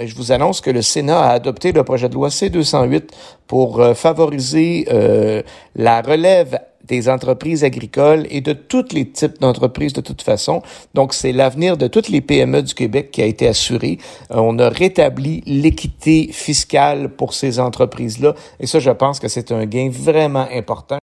je vous annonce que le Sénat a adopté le projet de loi C-208 pour euh, favoriser euh, la relève des entreprises agricoles et de tous les types d'entreprises de toute façon. Donc, c'est l'avenir de toutes les PME du Québec qui a été assuré. Euh, on a rétabli l'équité fiscale pour ces entreprises-là et ça, je pense que c'est un gain vraiment important.